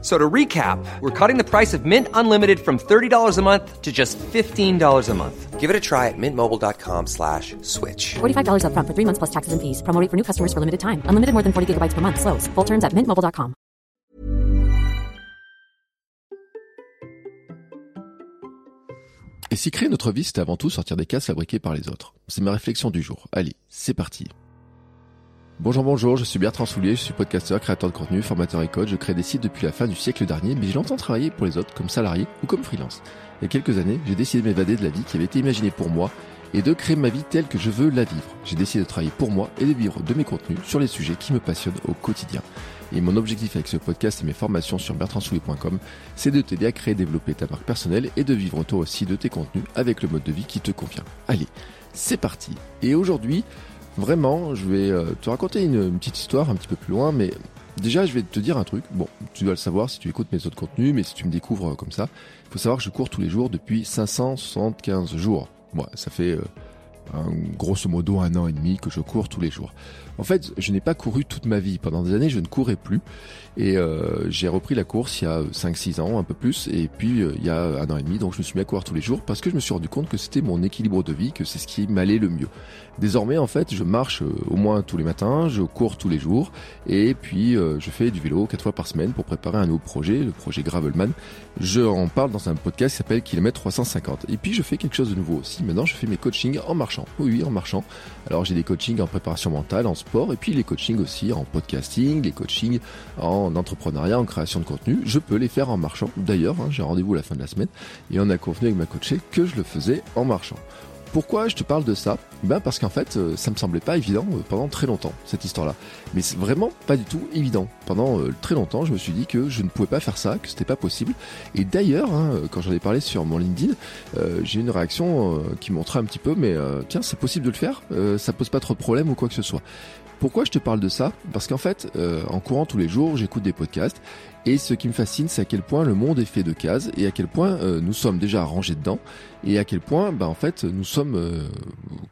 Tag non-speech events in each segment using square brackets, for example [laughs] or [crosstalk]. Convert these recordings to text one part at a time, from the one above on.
So to recap, we're cutting the price of Mint Unlimited from $30 a month to just $15 a month. Give it a try at mintmobile.com slash switch. $45 upfront for three months plus taxes and fees. Promo rate for new customers for limited time. Unlimited more than 40 gigabytes per month. Slows. Full terms at mintmobile.com. Et si créer notre vie, c'était avant tout sortir des cases fabriquées par les autres C'est ma réflexion du jour. Allez, c'est parti. Bonjour, bonjour, je suis Bertrand Soulier, je suis podcasteur, créateur de contenu, formateur et coach. Je crée des sites depuis la fin du siècle dernier, mais j'ai longtemps travaillé pour les autres comme salarié ou comme freelance. Il y a quelques années, j'ai décidé de m'évader de la vie qui avait été imaginée pour moi et de créer ma vie telle que je veux la vivre. J'ai décidé de travailler pour moi et de vivre de mes contenus sur les sujets qui me passionnent au quotidien. Et mon objectif avec ce podcast et mes formations sur bertrandsoulier.com, c'est de t'aider à créer et développer ta marque personnelle et de vivre toi aussi de tes contenus avec le mode de vie qui te convient. Allez, c'est parti. Et aujourd'hui, vraiment, je vais euh, te raconter une, petite histoire un petit peu plus loin, mais déjà, je vais te dire un truc. Bon, tu dois le savoir si tu écoutes mes autres contenus, mais si tu me découvres comme ça, il faut savoir que je cours tous les jours depuis 575 jours. Moi, ça fait euh, un, grosso modo un an et demi que je cours tous les jours. En fait, je n'ai pas couru toute ma vie. Pendant des années, je ne courais plus. Et euh, j'ai repris la course il y a 5-6 ans, un peu plus. Et puis, euh, il y a un an et demi, donc je me suis mis à courir tous les jours parce que je me suis rendu compte que c'était mon équilibre de vie, que c'est ce qui m'allait le mieux. Désormais, en fait, je marche euh, au moins tous les matins, je cours tous les jours. Et puis, je fais du vélo quatre fois par semaine pour préparer un nouveau projet, le projet Gravelman. Je en parle dans un podcast qui s'appelle Kilomètre 350. Et puis, je fais quelque chose de nouveau aussi. Maintenant, je fais mes coachings en marchant. Oui, en marchant. Alors, j'ai des coachings en préparation mentale, en sport, et puis les coachings aussi en podcasting, les coachings en entrepreneuriat, en création de contenu. Je peux les faire en marchant. D'ailleurs, hein, j'ai rendez-vous la fin de la semaine et on a convenu avec ma coachée que je le faisais en marchant. Pourquoi je te parle de ça? Ben parce qu'en fait, euh, ça me semblait pas évident euh, pendant très longtemps cette histoire-là. Mais c'est vraiment pas du tout évident. Pendant euh, très longtemps, je me suis dit que je ne pouvais pas faire ça, que c'était pas possible. Et d'ailleurs, hein, quand j'en ai parlé sur mon LinkedIn, j'ai eu une réaction qui montrait un petit peu, mais tiens, c'est possible de le faire. Ça pose pas trop de problème ou quoi que ce soit. Pourquoi je te parle de ça? Parce qu'en fait, en courant tous les jours, j'écoute des podcasts et ce qui me fascine, c'est à quel point le monde est fait de cases et à quel point euh, nous sommes déjà rangés dedans et à quel point, bah, en fait, nous sommes euh,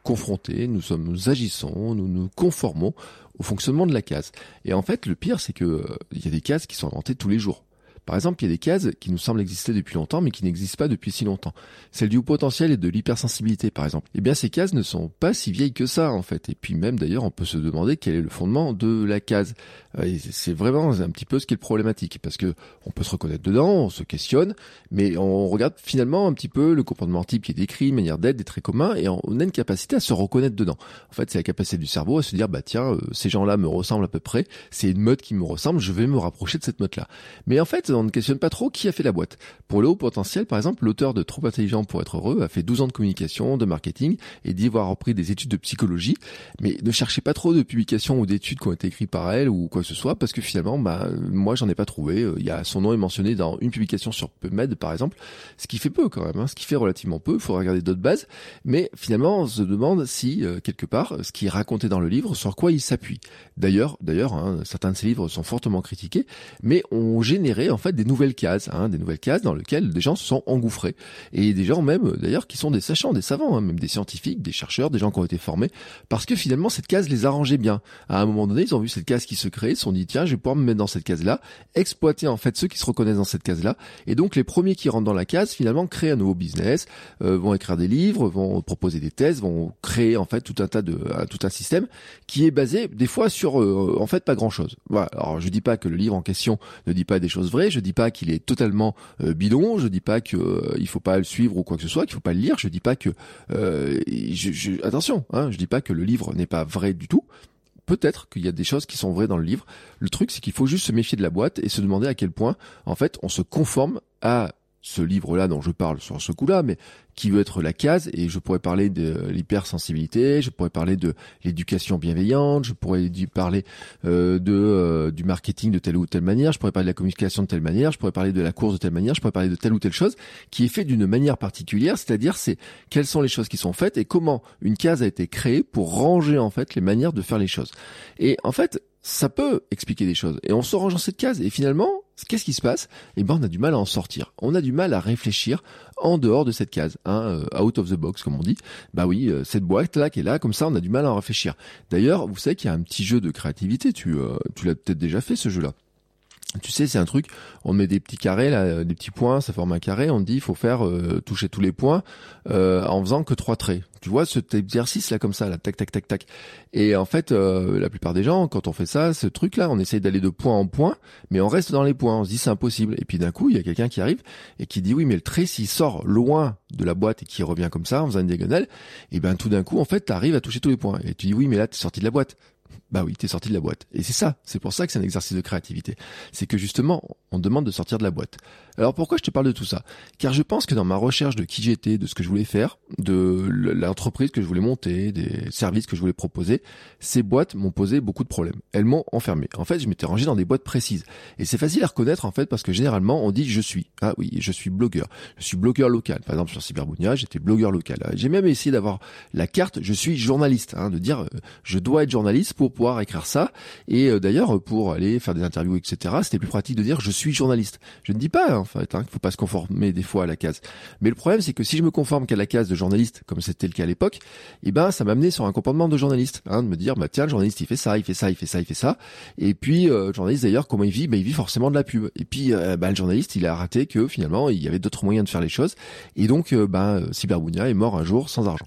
confrontés, nous sommes, nous agissons, nous nous conformons au fonctionnement de la case. Et en fait, le pire, c'est que euh, il y a des cases qui sont inventées tous les jours. Par exemple, il y a des cases qui nous semblent exister depuis longtemps, mais qui n'existent pas depuis si longtemps. Celle du potentiel et de l'hypersensibilité, par exemple. Eh bien, ces cases ne sont pas si vieilles que ça, en fait. Et puis même, d'ailleurs, on peut se demander quel est le fondement de la case. Euh, C'est vraiment un petit peu ce qui est problématique, parce que on peut se reconnaître dedans, on se questionne, mais on regarde finalement un petit peu le comportement type qui est décrit, manière d'être, des traits communs, et on a une capacité à se reconnaître dedans. En fait, c'est la capacité du cerveau à se dire, bah tiens, euh, ces gens-là me ressemblent à peu près, c'est une mode qui me ressemble, je vais me rapprocher de cette mode-là. Mais en fait, on ne questionne pas trop qui a fait la boîte. Pour le haut potentiel, par exemple, l'auteur de Trop intelligent pour être heureux a fait 12 ans de communication, de marketing, et dit avoir repris des études de psychologie, mais ne cherchez pas trop de publications ou d'études qui ont été écrites par elle ou quoi que ce soit, parce que finalement, bah, moi, j'en ai pas trouvé. Euh, Il y a son nom est mentionné dans une publication sur PubMed, par exemple, ce qui fait peu quand même, hein, ce qui fait relativement peu. Il faudra regarder d'autres bases, mais finalement, on se demande si euh, quelque part, ce qui est raconté dans le livre, sur quoi il s'appuie. D'ailleurs, d'ailleurs, hein, certains de ces livres sont fortement critiqués, mais ont généré en fait des nouvelles cases, hein, des nouvelles cases dans lesquelles des gens se sont engouffrés et des gens même, euh, d'ailleurs, qui sont des sachants, des savants, hein, même des scientifiques, des chercheurs, des gens qui ont été formés, parce que finalement cette case les arrangeait bien. À un moment donné, ils ont vu cette case qui se crée, ils se sont dit tiens, je vais pouvoir me mettre dans cette case-là, exploiter en fait ceux qui se reconnaissent dans cette case-là, et donc les premiers qui rentrent dans la case finalement créent un nouveau business, euh, vont écrire des livres, vont proposer des thèses, vont créer en fait tout un tas de euh, tout un système qui est basé des fois sur euh, en fait pas grand-chose. Voilà. Alors je dis pas que le livre en question ne dit pas des choses vraies, je dis pas qu'il est totalement euh, bidon, je dis pas que euh, il faut pas le suivre ou quoi que ce soit, qu'il faut pas le lire, je dis pas que euh, je, hein, je dis pas que le livre n'est pas vrai du tout. Peut-être qu'il y a des choses qui sont vraies dans le livre. Le truc, c'est qu'il faut juste se méfier de la boîte et se demander à quel point, en fait, on se conforme à ce livre-là dont je parle sur ce coup-là, mais qui veut être la case, et je pourrais parler de l'hypersensibilité, je pourrais parler de l'éducation bienveillante, je pourrais parler euh, de euh, du marketing de telle ou telle manière, je pourrais parler de la communication de telle manière, je pourrais parler de la course de telle manière, je pourrais parler de telle ou telle chose, qui est fait d'une manière particulière, c'est-à-dire c'est quelles sont les choses qui sont faites et comment une case a été créée pour ranger en fait les manières de faire les choses. Et en fait, ça peut expliquer des choses. Et on se range dans cette case. Et finalement, qu'est-ce qui se passe? Eh ben, on a du mal à en sortir. On a du mal à réfléchir en dehors de cette case, hein, euh, out of the box, comme on dit. Bah oui, euh, cette boîte là qui est là, comme ça, on a du mal à en réfléchir. D'ailleurs, vous savez qu'il y a un petit jeu de créativité. Tu, euh, tu l'as peut-être déjà fait ce jeu-là. Tu sais, c'est un truc, on met des petits carrés, là, des petits points, ça forme un carré, on dit il faut faire euh, toucher tous les points euh, en faisant que trois traits. Tu vois cet exercice là comme ça, là, tac tac tac tac. Et en fait, euh, la plupart des gens, quand on fait ça, ce truc là, on essaye d'aller de point en point, mais on reste dans les points, on se dit c'est impossible. Et puis d'un coup, il y a quelqu'un qui arrive et qui dit oui, mais le trait s'il sort loin de la boîte et qui revient comme ça en faisant une diagonale, et ben tout d'un coup, en fait, tu arrives à toucher tous les points. Et tu dis oui, mais là, t'es sorti de la boîte. Bah oui, t'es sorti de la boîte. Et c'est ça, c'est pour ça que c'est un exercice de créativité. C'est que justement, on demande de sortir de la boîte. Alors pourquoi je te parle de tout ça? Car je pense que dans ma recherche de qui j'étais, de ce que je voulais faire, de l'entreprise que je voulais monter, des services que je voulais proposer, ces boîtes m'ont posé beaucoup de problèmes. Elles m'ont enfermé. En fait, je m'étais rangé dans des boîtes précises. Et c'est facile à reconnaître en fait parce que généralement on dit je suis. Ah oui, je suis blogueur. Je suis blogueur local. Par exemple sur Cyberbounia, j'étais blogueur local. J'ai même essayé d'avoir la carte je suis journaliste, hein, de dire euh, je dois être journaliste pour pouvoir écrire ça. Et euh, d'ailleurs pour aller faire des interviews etc. C'était plus pratique de dire je suis journaliste. Je ne dis pas hein, en fait, hein, qu'il faut pas se conformer des fois à la case. Mais le problème, c'est que si je me conforme qu'à la case de journaliste, comme c'était le cas à l'époque, eh ben, ça m'a amené sur un comportement de journaliste, hein, de me dire, bah tiens, le journaliste, il fait ça, il fait ça, il fait ça, il fait ça. Et puis, euh, le journaliste d'ailleurs, comment il vit? Ben, il vit forcément de la pub. Et puis, euh, bah, le journaliste, il a raté que finalement, il y avait d'autres moyens de faire les choses. Et donc, euh, ben, Cyberbounia est mort un jour sans argent.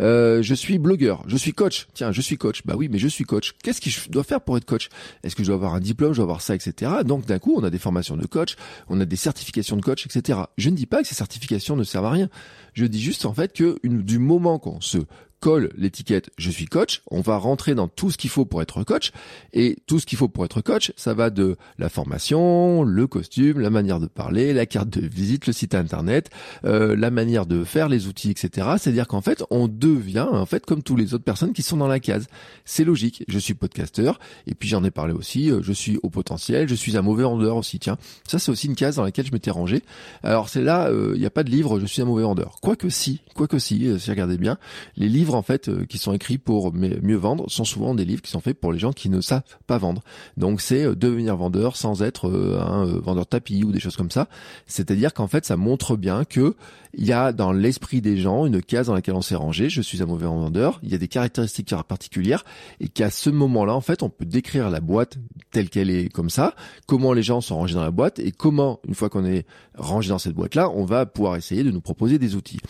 Euh, je suis blogueur, je suis coach. Tiens, je suis coach. Bah oui, mais je suis coach. Qu'est-ce que je dois faire pour être coach? Est-ce que je dois avoir un diplôme, je dois avoir ça, etc. Donc d'un coup, on a des formations de coach, on a des certifications de coach, etc. Je ne dis pas que ces certifications ne servent à rien. Je dis juste en fait que du moment qu'on se colle l'étiquette je suis coach, on va rentrer dans tout ce qu'il faut pour être coach et tout ce qu'il faut pour être coach, ça va de la formation, le costume, la manière de parler, la carte de visite, le site internet, euh, la manière de faire les outils, etc. C'est-à-dire qu'en fait, on devient en fait comme tous les autres personnes qui sont dans la case. C'est logique. Je suis podcasteur et puis j'en ai parlé aussi. euh, Je suis au potentiel, je suis un mauvais vendeur aussi. Tiens, ça c'est aussi une case dans laquelle je m'étais rangé. Alors c'est là, euh, il n'y a pas de livre. Je suis un mauvais vendeur. Quoique si, quoique si, euh, si regardez bien, les livres en fait euh, qui sont écrits pour mieux vendre sont souvent des livres qui sont faits pour les gens qui ne savent pas vendre. Donc c'est euh, devenir vendeur sans être euh, un vendeur de tapis ou des choses comme ça. C'est-à-dire qu'en fait ça montre bien que il y a dans l'esprit des gens une case dans laquelle on s'est rangé. Je suis un mauvais vendeur. Il y a des caractéristiques particulières et qu'à ce moment-là en fait on peut décrire la boîte telle qu'elle est comme ça, comment les gens sont rangés dans la boîte et comment une fois qu'on est rangé dans cette boîte-là, on va pouvoir essayer de nous proposer des outils.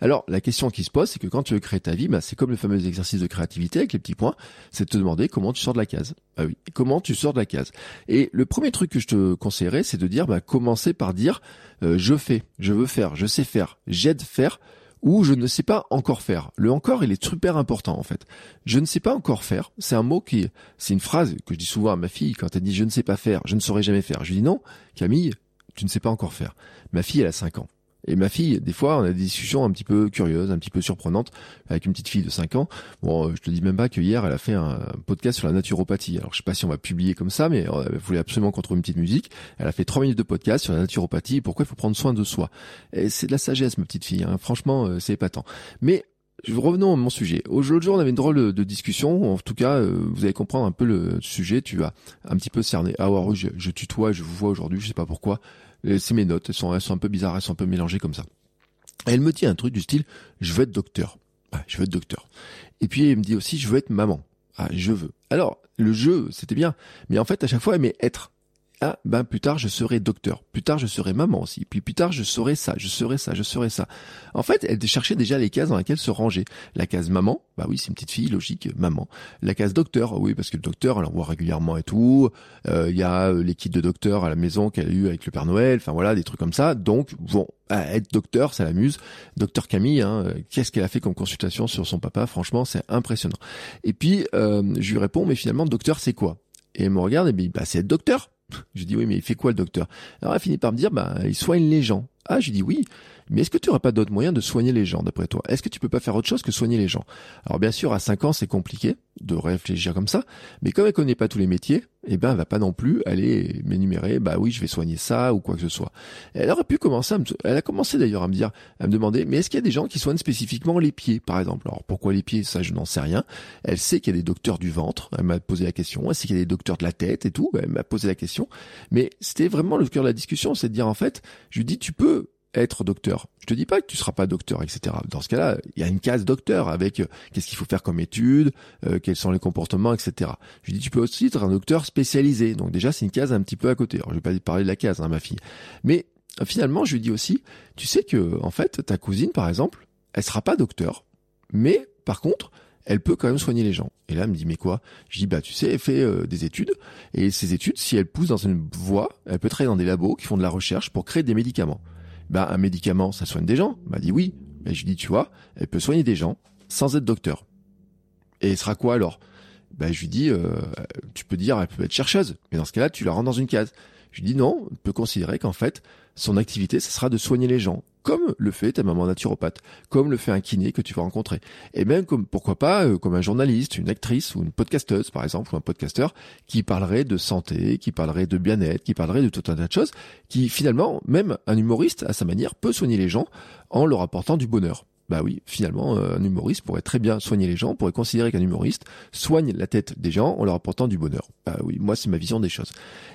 Alors, la question qui se pose, c'est que quand tu veux créer ta vie, bah, c'est comme le fameux exercice de créativité avec les petits points, c'est de te demander comment tu sors de la case. Ah oui, comment tu sors de la case? Et le premier truc que je te conseillerais, c'est de dire, bah, commencer par dire, euh, je fais, je veux faire, je sais faire, j'aide faire, ou je ne sais pas encore faire. Le encore, il est super important en fait. Je ne sais pas encore faire, c'est un mot qui, c'est une phrase que je dis souvent à ma fille quand elle dit je ne sais pas faire, je ne saurais jamais faire. Je lui dis non, Camille, tu ne sais pas encore faire. Ma fille, elle a 5 ans. Et ma fille, des fois, on a des discussions un petit peu curieuses, un petit peu surprenantes, avec une petite fille de 5 ans. Bon, euh, je te dis même pas que hier, elle a fait un podcast sur la naturopathie. Alors, je sais pas si on va publier comme ça, mais euh, elle voulait absolument qu'on trouve une petite musique. Elle a fait 3 minutes de podcast sur la naturopathie et pourquoi il faut prendre soin de soi. Et c'est de la sagesse, ma petite fille. hein. Franchement, euh, c'est épatant. Mais Revenons à mon sujet. Aujourd'hui, on avait une drôle de discussion. En tout cas, vous allez comprendre un peu le sujet. Tu vas un petit peu cerner. Ah ouais, je, je tutoie, je vous vois aujourd'hui, je sais pas pourquoi. Euh, C'est mes notes, elles sont, elles sont un peu bizarres, elles sont un peu mélangées comme ça. Elle me dit un truc du style, je veux être docteur. Ah, je veux être docteur. Et puis elle me dit aussi, je veux être maman. Ah, je veux. Alors, le jeu, c'était bien. Mais en fait, à chaque fois, elle met être. Ah, ben plus tard je serai docteur, plus tard je serai maman aussi, puis plus tard je serai ça, je serai ça, je serai ça. En fait, elle cherchait déjà les cases dans lesquelles se ranger. La case maman, bah oui, c'est une petite fille, logique, maman. La case docteur, oui, parce que le docteur, elle en voit régulièrement et tout. Euh, Il y a euh, les kits de docteur à la maison qu'elle a eu avec le Père Noël, enfin voilà, des trucs comme ça. Donc, bon, être docteur, ça l'amuse. Docteur Camille, hein, qu'est-ce qu'elle a fait comme consultation sur son papa? Franchement, c'est impressionnant. Et puis, euh, je lui réponds, mais finalement, docteur, c'est quoi? Et elle me regarde et me dit, bah c'est être docteur. Je dis oui, mais il fait quoi le docteur? Alors elle finit par me dire, bah il soigne les gens. Ah, je lui dis oui. Mais est-ce que tu n'aurais pas d'autres moyens de soigner les gens, d'après toi? Est-ce que tu peux pas faire autre chose que soigner les gens? Alors bien sûr, à 5 ans, c'est compliqué de réfléchir comme ça, mais comme elle connaît pas tous les métiers, eh ben, elle va pas non plus aller m'énumérer, bah oui, je vais soigner ça ou quoi que ce soit. Elle aurait pu commencer elle a commencé d'ailleurs à me dire, à me demander, mais est-ce qu'il y a des gens qui soignent spécifiquement les pieds, par exemple? Alors pourquoi les pieds? Ça, je n'en sais rien. Elle sait qu'il y a des docteurs du ventre, elle m'a posé la question. Elle sait qu'il y a des docteurs de la tête et tout, elle m'a posé la question. Mais c'était vraiment le cœur de la discussion, c'est de dire en fait, je lui dis, tu peux être docteur. Je te dis pas que tu seras pas docteur, etc. Dans ce cas-là, il y a une case docteur avec euh, qu'est-ce qu'il faut faire comme étude, euh, quels sont les comportements, etc. Je dis tu peux aussi être un docteur spécialisé. Donc déjà c'est une case un petit peu à côté. Alors je vais pas parler de la case, hein, ma fille. Mais euh, finalement je lui dis aussi, tu sais que en fait ta cousine par exemple, elle sera pas docteur, mais par contre elle peut quand même soigner les gens. Et là, elle me dit, mais quoi? Je dis, bah, tu sais, elle fait des études, et ces études, si elle pousse dans une voie, elle peut travailler dans des labos qui font de la recherche pour créer des médicaments bah, un médicament, ça soigne des gens. m'a dit oui. Et je lui dis, tu vois, elle peut soigner des gens sans être docteur. Et elle sera quoi alors? Bah, je lui dis, euh, tu peux dire, elle peut être chercheuse, mais dans ce cas-là, tu la rends dans une case. Je lui dis non, on peut considérer qu'en fait, son activité, ce sera de soigner les gens, comme le fait ta maman naturopathe, comme le fait un kiné que tu vas rencontrer. Et même comme, pourquoi pas, euh, comme un journaliste, une actrice ou une podcasteuse, par exemple, ou un podcasteur, qui parlerait de santé, qui parlerait de bien-être, qui parlerait de tout un tas de choses, qui finalement, même un humoriste, à sa manière, peut soigner les gens en leur apportant du bonheur. Bah oui, finalement, euh, un humoriste pourrait très bien soigner les gens, pourrait considérer qu'un humoriste soigne la tête des gens en leur apportant du bonheur. Bah oui, moi c'est ma vision des choses.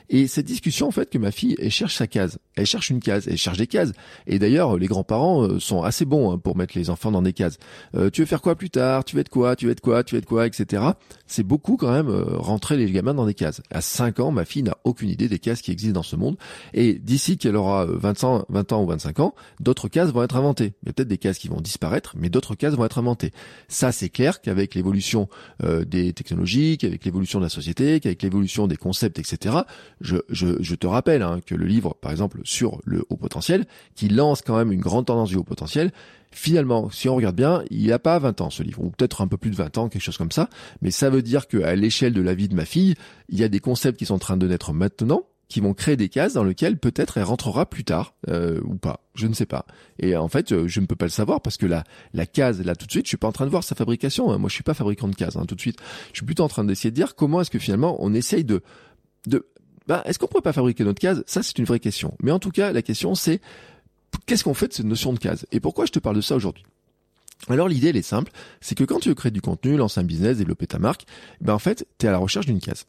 Et cette discussion, en fait, que ma fille, elle cherche sa case, elle cherche une case, elle cherche des cases. Et d'ailleurs, les grands-parents euh, sont assez bons hein, pour mettre les enfants dans des cases. Euh, tu veux faire quoi plus tard? Tu veux être quoi? Tu veux être quoi? Tu veux être quoi? Etc. C'est beaucoup quand même rentrer les gamins dans des cases. À 5 ans, ma fille n'a aucune idée des cases qui existent dans ce monde. Et d'ici qu'elle aura 20 ans, 20 ans ou 25 ans, d'autres cases vont être inventées. Il y a peut-être des cases qui vont disparaître mais d'autres cases vont être inventées. Ça, c'est clair qu'avec l'évolution euh, des technologies, qu'avec l'évolution de la société, qu'avec l'évolution des concepts, etc. Je, te rappelle hein, que le livre, par exemple, sur le haut potentiel, qui lance quand même une grande tendance du haut potentiel, finalement, si on regarde bien, il n'a pas 20 ans ce livre, ou peut-être un peu plus de 20 ans, quelque chose comme ça, mais ça veut dire qu'à l'échelle de la vie de ma fille, il y a des concepts qui sont en train de naître maintenant, qui vont créer des cases dans lesquelles peut-être elle rentrera plus tard euh, ou pas, je ne sais pas. Et en fait, euh, je ne peux pas le savoir parce que la la case là tout de suite, je suis pas en train de voir sa fabrication. Hein. Moi, je suis pas fabricant de cases hein, tout de suite. Je suis plutôt en train d'essayer de dire comment est-ce que finalement on essaye de de bah, est-ce qu'on pourrait pas fabriquer notre case? Ça, c'est une vraie question. Mais en tout cas, la question c'est qu'est-ce qu'on fait de cette notion de case? Et pourquoi je te parle de ça aujourd'hui? Alors l'idée elle est simple, c'est que quand tu veux créer du contenu, lancer un business, développer ta marque, ben en fait, tu es à la recherche d'une case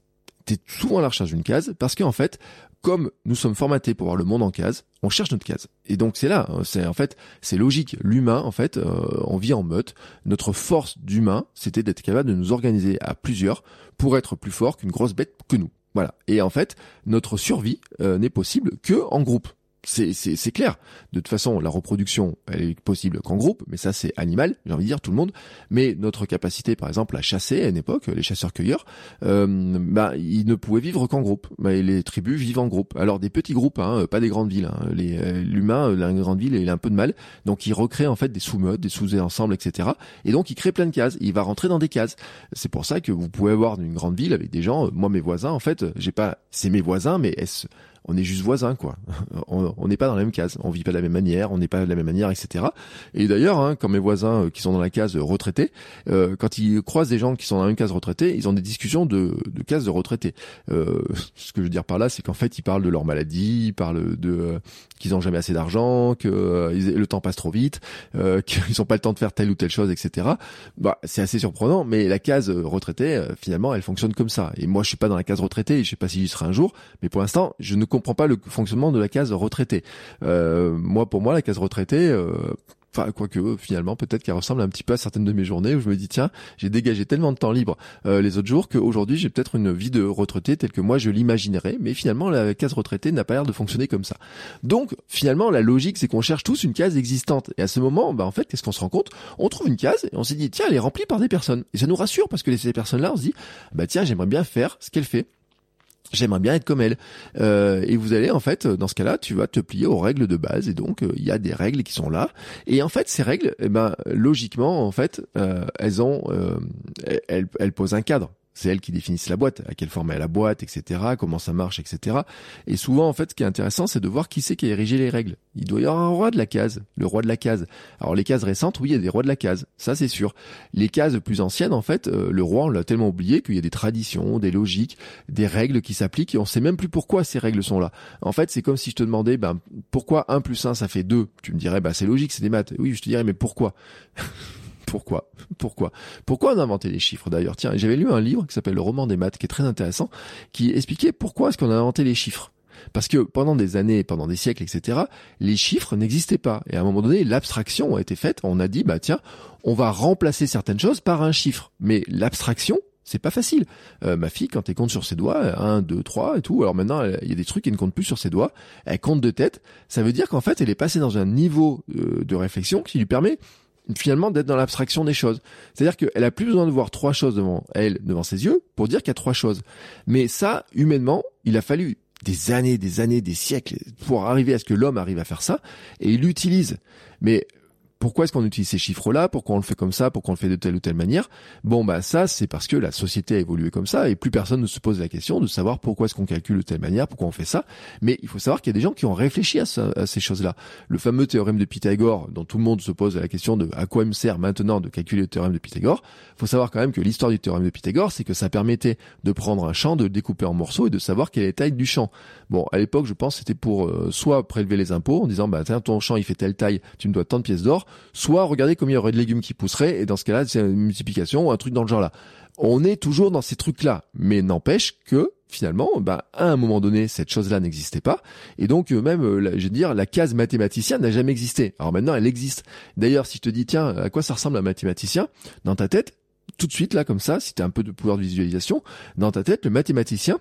tu souvent à la recherche d'une case parce qu'en fait, comme nous sommes formatés pour voir le monde en case, on cherche notre case. Et donc c'est là, hein, c'est en fait, c'est logique. L'humain, en fait, euh, on vit en meute. Notre force d'humain, c'était d'être capable de nous organiser à plusieurs pour être plus fort qu'une grosse bête que nous. Voilà. Et en fait, notre survie euh, n'est possible que en groupe c'est clair. De toute façon, la reproduction, elle est possible qu'en groupe, mais ça c'est animal, j'ai envie de dire tout le monde. Mais notre capacité, par exemple, à chasser à une époque, les chasseurs-cueilleurs, euh, bah, ils ne pouvaient vivre qu'en groupe. Bah, les tribus vivent en groupe. Alors des petits groupes, hein, pas des grandes villes. Hein. Euh, l'humain, la grande ville, il a un peu de mal, donc il recrée en fait des sous-modes, des sous-ensembles, etc. Et donc il crée plein de cases. Il va rentrer dans des cases. C'est pour ça que vous pouvez avoir une grande ville avec des gens. Euh, moi, mes voisins, en fait, j'ai pas, c'est mes voisins, mais est-ce on est juste voisins, quoi. [laughs] On n'est pas dans la même case, on vit pas de la même manière, on n'est pas de la même manière, etc. Et d'ailleurs, hein, quand mes voisins euh, qui sont dans la case retraités, euh, quand ils croisent des gens qui sont dans la même case retraité, ils ont des discussions de, de case de retraités. Euh, [laughs] ce que je veux dire par là, c'est qu'en fait, ils parlent de leur maladie, ils parlent de qu'ils ont jamais assez d'argent, que le temps passe trop vite, [laughs] qu'ils n'ont pas le temps de faire telle ou telle chose, etc. Bah, c'est assez surprenant, mais la case retraité, finalement, elle fonctionne comme ça. Et moi, je suis pas dans la case retraité, je sais pas si j'y serai un jour, mais pour l'instant, je ne comprends pas le fonctionnement de la case retraité. Euh, moi, pour moi, la case retraité, euh, enfin quoique finalement peut-être qu'elle ressemble un petit peu à certaines de mes journées où je me dis tiens j'ai dégagé tellement de temps libre euh, les autres jours qu'aujourd'hui j'ai peut-être une vie de retraité telle que moi je l'imaginerais mais finalement la case retraité n'a pas l'air de fonctionner comme ça. Donc finalement la logique c'est qu'on cherche tous une case existante. Et à ce moment bah en fait qu'est-ce qu'on se rend compte? On trouve une case et on s'est dit tiens elle est remplie par des personnes. Et ça nous rassure parce que ces personnes là on se dit bah tiens j'aimerais bien faire ce qu'elle fait J'aimerais bien être comme elle. Euh, et vous allez en fait, dans ce cas-là, tu vas te plier aux règles de base. Et donc, euh, il y a des règles qui sont là. Et en fait, ces règles, eh ben, logiquement, en fait, euh, elles ont, elles, elles, posent un cadre. C'est elles qui définissent la boîte, à quelle forme est la boîte, etc., comment ça marche, etc. Et souvent, en fait, ce qui est intéressant, c'est de voir qui c'est qui a érigé les règles. Il doit y avoir un roi de la case, le roi de la case. Alors les cases récentes, oui, il y a des rois de la case, ça c'est sûr. Les cases plus anciennes, en fait, euh, le roi, on l'a tellement oublié qu'il y a des traditions, des logiques, des règles qui s'appliquent et on sait même plus pourquoi ces règles sont là. En fait, c'est comme si je te demandais, ben, pourquoi 1 plus 1 ça fait 2 Tu me dirais, bah c'est logique, c'est des maths. Oui, je te dirais, mais pourquoi? [laughs] pourquoi Pourquoi Pourquoi on a inventé les chiffres d'ailleurs? Tiens, j'avais lu un livre qui s'appelle Le roman des maths, qui est très intéressant, qui expliquait pourquoi est-ce qu'on a inventé les chiffres. Parce que pendant des années, pendant des siècles, etc., les chiffres n'existaient pas. Et à un moment donné, l'abstraction a été faite. On a dit, bah tiens, on va remplacer certaines choses par un chiffre. Mais l'abstraction, c'est pas facile. Euh, ma fille, quand elle compte sur ses doigts, 1, 2, 3 et tout, alors maintenant, il y a des trucs qui ne comptent plus sur ses doigts, elle compte de tête, ça veut dire qu'en fait, elle est passée dans un niveau euh, de réflexion qui lui permet finalement d'être dans l'abstraction des choses. C'est-à-dire qu'elle a plus besoin de voir trois choses devant elle, devant ses yeux, pour dire qu'il y a trois choses. Mais ça, humainement, il a fallu des années, des années, des siècles pour arriver à ce que l'homme arrive à faire ça, et il l'utilise. Mais pourquoi est-ce qu'on utilise ces chiffres-là Pourquoi on le fait comme ça Pourquoi on le fait de telle ou telle manière? Bon, bah ça, c'est parce que la société a évolué comme ça et plus personne ne se pose la question de savoir pourquoi est-ce qu'on calcule de telle manière, pourquoi on fait ça. Mais il faut savoir qu'il y a des gens qui ont réfléchi à, ces choses-là. Le fameux théorème de Pythagore, dont tout le monde se pose la question de à quoi il me sert maintenant de calculer le théorème de Pythagore. Il faut savoir quand même que l'histoire du théorème de Pythagore, c'est que ça permettait de prendre un champ, de le découper en morceaux et de savoir quelle est la taille du champ. Bon, à l'époque, je pense c'était pour euh, soit prélever les impôts en disant bah tiens ton champ il fait telle taille, tu me dois tant de pièces d'or, soit regarder combien il y aurait de légumes qui pousseraient, et dans ce cas-là, c'est une multiplication ou un truc dans le genre là. On est toujours dans ces trucs-là, mais n'empêche que finalement, bah, à un moment donné, cette chose-là n'existait pas, et donc euh, même, euh, je veux dire, la case mathématicien n'a jamais existé. Alors maintenant, elle existe. D'ailleurs, si je te dis, tiens, à quoi ça ressemble un mathématicien? Dans ta tête, tout de suite là, comme ça, si tu as un peu de pouvoir de visualisation, dans ta tête, le mathématicien,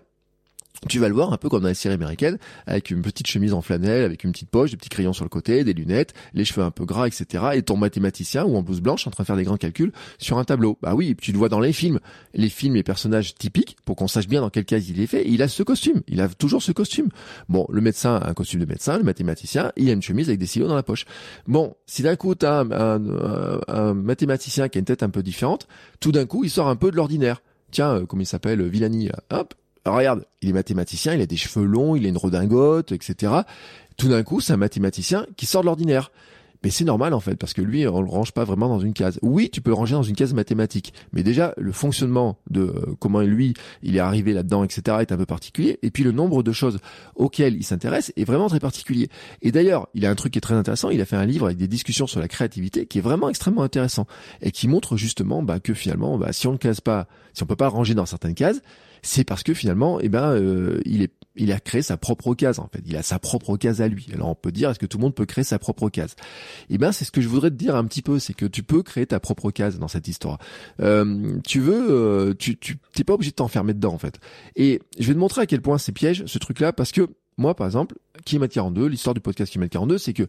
tu vas le voir un peu comme dans les séries américaines, avec une petite chemise en flanelle, avec une petite poche, des petits crayons sur le côté, des lunettes, les cheveux un peu gras, etc. Et ton mathématicien ou en blouse blanche en train de faire des grands calculs sur un tableau. Bah oui, tu le vois dans les films. Les films, les personnages typiques, pour qu'on sache bien dans quel cas il est fait, il a ce costume. Il a toujours ce costume. Bon, le médecin a un costume de médecin, le mathématicien, il a une chemise avec des stylos dans la poche. Bon, si d'un coup t'as un, un, mathématicien qui a une tête un peu différente, tout d'un coup il sort un peu de l'ordinaire. Tiens, euh, comment il s'appelle, Villani, hop, alors regarde, il est mathématicien, il a des cheveux longs, il a une redingote, etc. Tout d'un coup, c'est un mathématicien qui sort de l'ordinaire. Mais c'est normal en fait, parce que lui, on le range pas vraiment dans une case. Oui, tu peux le ranger dans une case mathématique, mais déjà le fonctionnement de euh, comment lui, il est arrivé là-dedans, etc., est un peu particulier. Et puis le nombre de choses auxquelles il s'intéresse est vraiment très particulier. Et d'ailleurs, il a un truc qui est très intéressant. Il a fait un livre avec des discussions sur la créativité qui est vraiment extrêmement intéressant et qui montre justement bah, que finalement, bah, si on ne case pas, si on peut pas ranger dans certaines cases, c'est parce que finalement, eh ben, euh, il a créé sa propre case en fait. Il a sa propre case à lui. Alors on peut dire, est-ce que tout le monde peut créer sa propre case? Eh ben, c'est ce que je voudrais te dire un petit peu, c'est que tu peux créer ta propre case dans cette histoire. Euh, tu veux, euh, tu, tu, t'es pas obligé de t'enfermer dedans en fait. Et je vais te montrer à quel point c'est piège ce truc-là, parce que moi, par exemple, Kilomètre 42, l'histoire du podcast Kilomètre 42, c'est que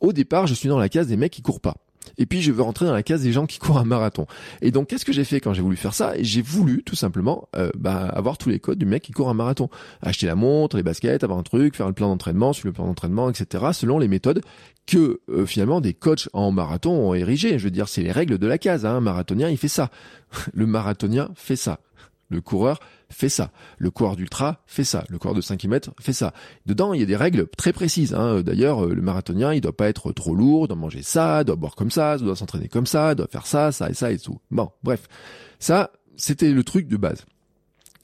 au départ, je suis dans la case des mecs qui courent pas. Et puis je veux rentrer dans la case des gens qui courent un marathon. Et donc qu'est-ce que j'ai fait quand j'ai voulu faire ça? J'ai voulu tout simplement euh, bah, avoir tous les codes du mec qui court un marathon. Acheter la montre, les baskets, avoir un truc, faire le plan d'entraînement, suivre le plan d'entraînement, etc. Selon les méthodes que euh, finalement des coachs en marathon ont érigées. Je veux dire, c'est les règles de la case. Hein. Un marathonien, il fait ça. [laughs] Le marathonien fait ça. Le coureur fait ça. Le coureur d'ultra fait ça. Le coureur de 5 km fait ça. Dedans, il y a des règles très précises. Hein. D'ailleurs, euh, le marathonien, il doit pas être trop lourd, doit manger ça, doit boire comme ça, doit s'entraîner comme ça, doit faire ça, ça et ça et tout. Bon, bref. Ça, c'était le truc de base.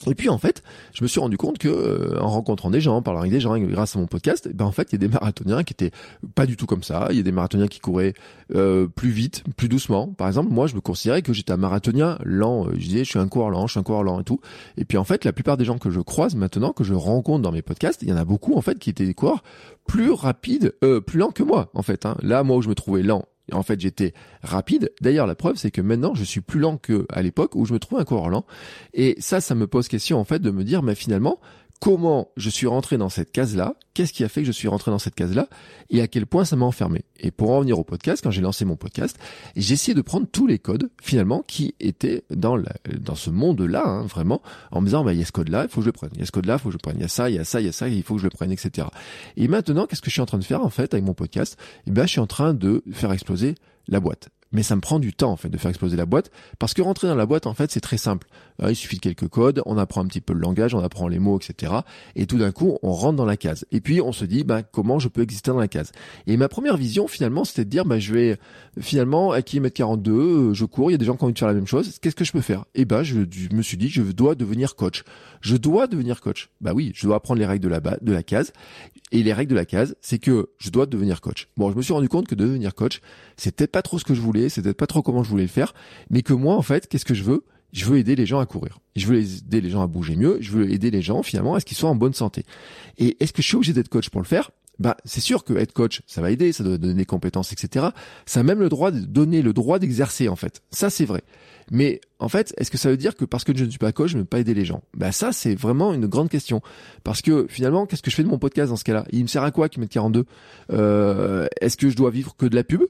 Et puis en fait, je me suis rendu compte que euh, en rencontrant des gens, en parlant avec des gens, grâce à mon podcast, ben en fait, il y a des marathoniens qui étaient pas du tout comme ça. Il y a des marathoniens qui couraient euh, plus vite, plus doucement. Par exemple, moi, je me considérais que j'étais un marathonien lent. Euh, je disais, je suis un coureur lent, je suis un coureur lent et tout. Et puis en fait, la plupart des gens que je croise maintenant, que je rencontre dans mes podcasts, il y en a beaucoup en fait qui étaient des coureurs plus rapides, plus lents que moi en fait. Hein. Là, moi où je me trouvais lent en fait, j'étais rapide. D'ailleurs, la preuve, c'est que maintenant, je suis plus lent qu'à l'époque où je me trouvais un coureur lent. Et ça, ça me pose question, en fait, de me dire, mais finalement, comment je suis rentré dans cette case-là, qu'est-ce qui a fait que je suis rentré dans cette case-là, et à quel point ça m'a enfermé. Et pour en venir au podcast, quand j'ai lancé mon podcast, j'ai essayé de prendre tous les codes, finalement, qui étaient dans, la, dans ce monde-là, hein, vraiment, en me disant, bah, il y a ce code-là, il faut que je le prenne, il y a ce code-là, il faut que je le prenne, il y a ça, il y a ça, il y a ça, il faut que je le prenne, etc. Et maintenant, qu'est-ce que je suis en train de faire, en fait, avec mon podcast? Eh ben, je suis en train de faire exploser la boîte. Mais ça me prend du temps en fait de faire exploser la boîte parce que rentrer dans la boîte en fait c'est très simple. Euh, il suffit de quelques codes, on apprend un petit peu le langage, on apprend les mots, etc. Et tout d'un coup on rentre dans la case. Et puis on se dit bah comment je peux exister dans la case? Et ma première vision finalement c'était de dire bah je vais finalement à qui 42 euh, je cours, il y a des gens qui ont envie de faire la même chose. Qu'est-ce que je peux faire? Et bah je, je, me suis dit je dois devenir coach. Je dois devenir coach. Bah oui, je dois apprendre les règles de la de la case. Et les règles de la case, c'est que je dois devenir coach. Bon, je me suis rendu compte que devenir coach, peut-être pas trop ce que je voulais, c'est peut-être pas trop comment je voulais le faire, mais que moi, en fait, qu'est-ce que je veux? Je veux aider les gens à courir. Je veux aider les gens à bouger mieux. Je veux aider les gens, finalement, à ce qu'ils soient en bonne santé. Et est-ce que je suis obligé d'être coach pour le faire? Bah, c'est sûr que être coach, ça va aider, ça doit donner des compétences, etc. Ça a même le droit de donner le droit d'exercer, en fait. Ça, c'est vrai. Mais en fait, est-ce que ça veut dire que parce que je ne suis pas coach, je ne peux pas aider les gens? Bah ça, c'est vraiment une grande question. Parce que finalement, qu'est-ce que je fais de mon podcast dans ce cas-là? Il me sert à quoi qui mette 42 euh, Est-ce que je dois vivre que de la pub?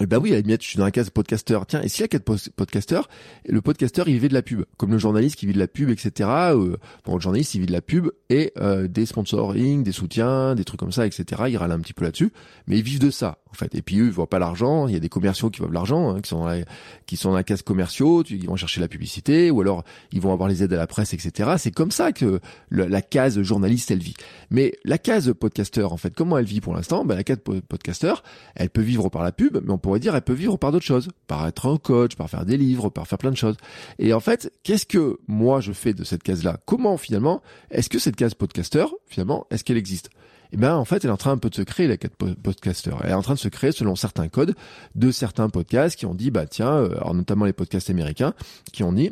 Eh ben oui, limite, je suis dans la case podcasteur. Tiens, et s'il y a quatre podcasteurs, le podcasteur, il vit de la pub, comme le journaliste qui vit de la pub, etc. Euh, bon, le journaliste, il vit de la pub et euh, des sponsoring, des soutiens, des trucs comme ça, etc. Il râle un petit peu là-dessus, mais ils vivent de ça, en fait. Et puis eux, ils voient pas l'argent. Il y a des commerciaux qui voient l'argent, hein, qui sont dans la, qui sont dans la case commerciaux, ils vont chercher la publicité, ou alors ils vont avoir les aides à la presse, etc. C'est comme ça que la case journaliste, elle vit. Mais la case podcasteur, en fait, comment elle vit pour l'instant? Ben, La case podcasteur, elle peut vivre par la pub, pourrait dire elle peut vivre par d'autres choses, par être un coach, par faire des livres, par faire plein de choses. Et en fait, qu'est-ce que moi je fais de cette case-là? Comment finalement est-ce que cette case podcaster finalement est-ce qu'elle existe? Eh ben en fait, elle est en train un peu de se créer la case podcaster. Elle est en train de se créer selon certains codes de certains podcasts qui ont dit bah tiens, euh, alors notamment les podcasts américains qui ont dit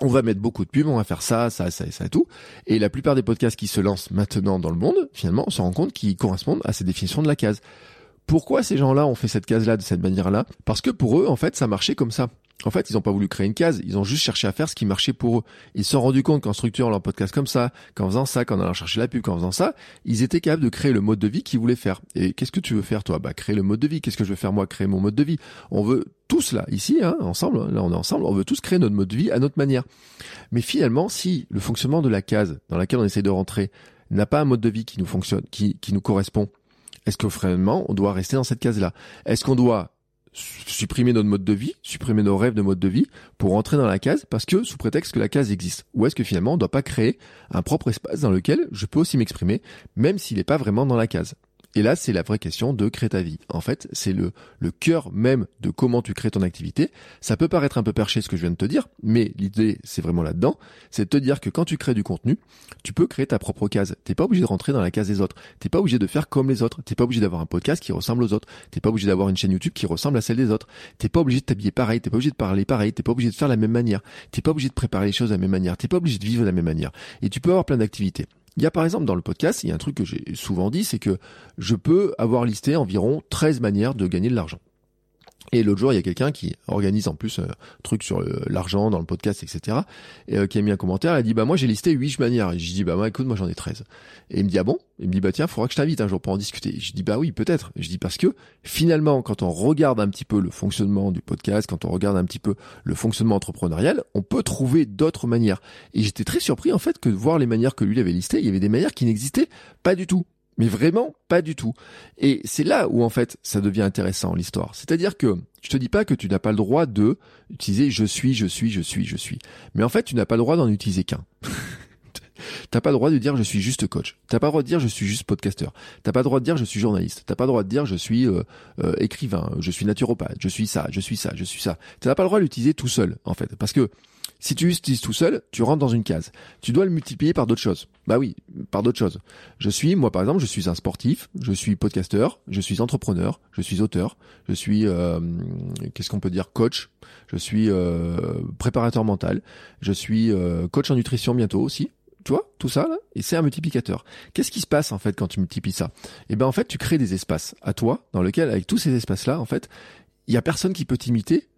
on va mettre beaucoup de pubs, on va faire ça, ça, ça et ça et tout. Et la plupart des podcasts qui se lancent maintenant dans le monde, finalement, on se rend compte qu'ils correspondent à ces définitions de la case. Pourquoi ces gens-là ont fait cette case-là de cette manière-là? Parce que pour eux, en fait, ça marchait comme ça. En fait, ils n'ont pas voulu créer une case, ils ont juste cherché à faire ce qui marchait pour eux. Ils se sont rendus compte qu'en structurant leur podcast comme ça, qu'en faisant ça, qu'en allant chercher la pub, qu'en faisant ça, ils étaient capables de créer le mode de vie qu'ils voulaient faire. Et qu'est-ce que tu veux faire toi? Bah créer le mode de vie. Qu'est-ce que je veux faire moi Créer mon mode de vie? On veut tous là, ici, hein, ensemble, là on est ensemble, on veut tous créer notre mode de vie à notre manière. Mais finalement, si le fonctionnement de la case dans laquelle on essaie de rentrer n'a pas un mode de vie qui nous fonctionne, qui nous correspond, est-ce que vraiment on doit rester dans cette case-là? Est-ce qu'on doit supprimer notre mode de vie, supprimer nos rêves de mode de vie pour rentrer dans la case parce que sous prétexte que la case existe? Ou est-ce que finalement on ne doit pas créer un propre espace dans lequel je peux aussi m'exprimer même s'il n'est pas vraiment dans la case? Et là, c'est la vraie question de créer ta vie. En fait, c'est le, le cœur même de comment tu crées ton activité. Ça peut paraître un peu perché ce que je viens de te dire, mais l'idée, c'est vraiment là-dedans. C'est de te dire que quand tu crées du contenu, tu peux créer ta propre case. T'es pas obligé de rentrer dans la case des autres. T'es pas obligé de faire comme les autres. T'es pas obligé d'avoir un podcast qui ressemble aux autres. T'es pas obligé d'avoir une chaîne YouTube qui ressemble à celle des autres. T'es pas obligé de t'habiller pareil. T'es pas obligé de parler pareil. T'es pas obligé de faire la même manière. T'es pas obligé de préparer les choses de la même manière. T'es pas obligé de vivre de la même manière. Et tu peux avoir plein d'activités. Il y a par exemple dans le podcast, il y a un truc que j'ai souvent dit, c'est que je peux avoir listé environ 13 manières de gagner de l'argent. Et l'autre jour, il y a quelqu'un qui organise en plus un truc sur l'argent dans le podcast, etc. Et euh, qui a mis un commentaire. Elle a dit bah moi j'ai listé huit manières. Et je dis bah moi écoute moi j'en ai 13. Et il me dit ah bon? Il me dit bah tiens faudra que je t'invite un jour pour en discuter. Et je dis bah oui peut-être. Je dis parce que finalement quand on regarde un petit peu le fonctionnement du podcast, quand on regarde un petit peu le fonctionnement entrepreneurial, on peut trouver d'autres manières. Et j'étais très surpris en fait que de voir les manières que lui avait listées, il y avait des manières qui n'existaient pas du tout. Mais vraiment pas du tout. Et c'est là où en fait ça devient intéressant l'histoire. C'est-à-dire que je te dis pas que tu n'as pas le droit de utiliser je suis, je suis, je suis, je suis. Mais en fait tu n'as pas le droit d'en utiliser qu'un. [laughs] T'as pas le droit de dire je suis juste coach. T'as pas le droit de dire je suis juste podcasteur. T'as pas le droit de dire je suis journaliste. T'as pas le droit de dire je suis euh, euh, écrivain, je suis naturopathe, je suis ça, je suis ça, je suis ça. T'as pas le droit de l'utiliser tout seul en fait, parce que si tu l'utilises tout seul, tu rentres dans une case. Tu dois le multiplier par d'autres choses. Bah oui, par d'autres choses. Je suis, moi par exemple, je suis un sportif, je suis podcasteur, je suis entrepreneur, je suis auteur, je suis, euh, qu'est-ce qu'on peut dire, coach, je suis euh, préparateur mental, je suis euh, coach en nutrition bientôt aussi. Tu vois, tout ça, là, et c'est un multiplicateur. Qu'est-ce qui se passe en fait quand tu multiplies ça? Eh ben en fait, tu crées des espaces à toi dans lesquels, avec tous ces espaces-là, en fait, il y a personne qui peut t'imiter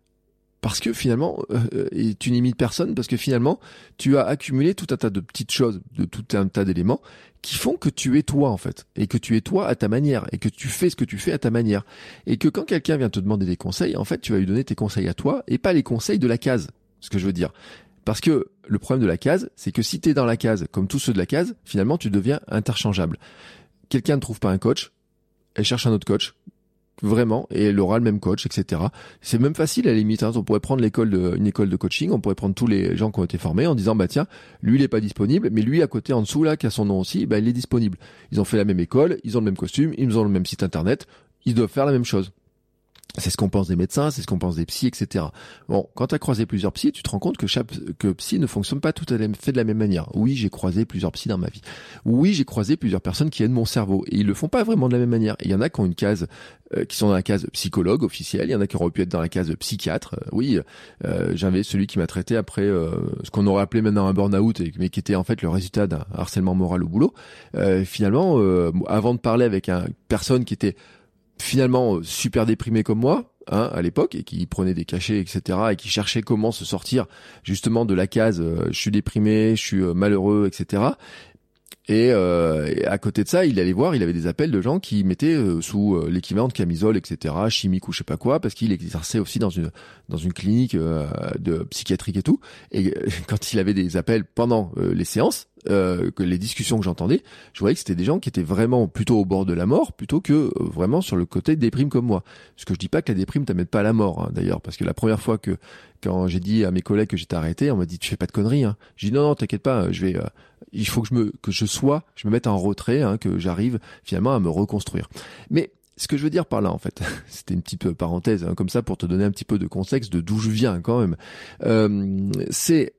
parce que finalement, euh, et tu n'imites personne, parce que finalement, tu as accumulé tout un tas de petites choses, de tout un tas d'éléments qui font que tu es toi en fait, et que tu es toi à ta manière, et que tu fais ce que tu fais à ta manière, et que quand quelqu'un vient te demander des conseils, en fait, tu vas lui donner tes conseils à toi, et pas les conseils de la case, ce que je veux dire. Parce que le problème de la case, c'est que si tu es dans la case, comme tous ceux de la case, finalement, tu deviens interchangeable. Quelqu'un ne trouve pas un coach, elle cherche un autre coach vraiment, et elle aura le même coach, etc. C'est même facile à la limite. Hein. On pourrait prendre l'école de, une école de coaching, on pourrait prendre tous les gens qui ont été formés en disant bah tiens, lui il est pas disponible, mais lui à côté en dessous là qui a son nom aussi, bah il est disponible. Ils ont fait la même école, ils ont le même costume, ils ont le même site internet, ils doivent faire la même chose. C'est ce qu'on pense des médecins, c'est ce qu'on pense des psys, etc. Bon, quand tu as croisé plusieurs psys, tu te rends compte que chaque que psy ne fonctionne pas tout à fait de la même manière. Oui, j'ai croisé plusieurs psys dans ma vie. Oui, j'ai croisé plusieurs personnes qui aident mon cerveau et ils le font pas vraiment de la même manière. Il y en a qui ont une case euh, qui sont dans la case psychologue officielle, il y en a qui auraient pu être dans la case psychiatre. Euh, oui, euh, j'avais celui qui m'a traité après ce qu'on aurait appelé maintenant un burn-out, mais qui était en fait le résultat d'un harcèlement moral au boulot. finalement, avant de parler avec une personne qui était finalement euh, super déprimé comme moi hein, à l'époque et qui prenait des cachets etc et qui cherchait comment se sortir justement de la case euh, je suis déprimé je suis euh, malheureux etc et, à côté de ça, il allait voir, il avait des appels de gens qui mettaient sous l'équivalent de camisole, etc., chimique ou je sais pas quoi, parce qu'il exerçait aussi dans une dans une clinique de psychiatrique et tout. Et [laughs] quand il avait des appels pendant les séances, euh, que les discussions que j'entendais, je voyais que c'était des gens qui étaient vraiment plutôt au bord de la mort, plutôt que euh, vraiment sur le côté déprime comme moi. Ce que je dis pas que la déprime t'amène pas à la mort, hein, d'ailleurs, parce que la première fois que quand j'ai dit à mes collègues que j'étais arrêté, on m'a dit tu fais pas de conneries. Hein. J'ai dit non non t'inquiète pas, je vais, euh, il faut que je me que je sois, je me mette en retrait, hein, que j'arrive finalement à me reconstruire. Mais ce que je veux dire par là, en fait, [laughs] c'était une petite parenthèse hein, comme ça pour te donner un petit peu de contexte de d'où je viens quand même. Euh, c'est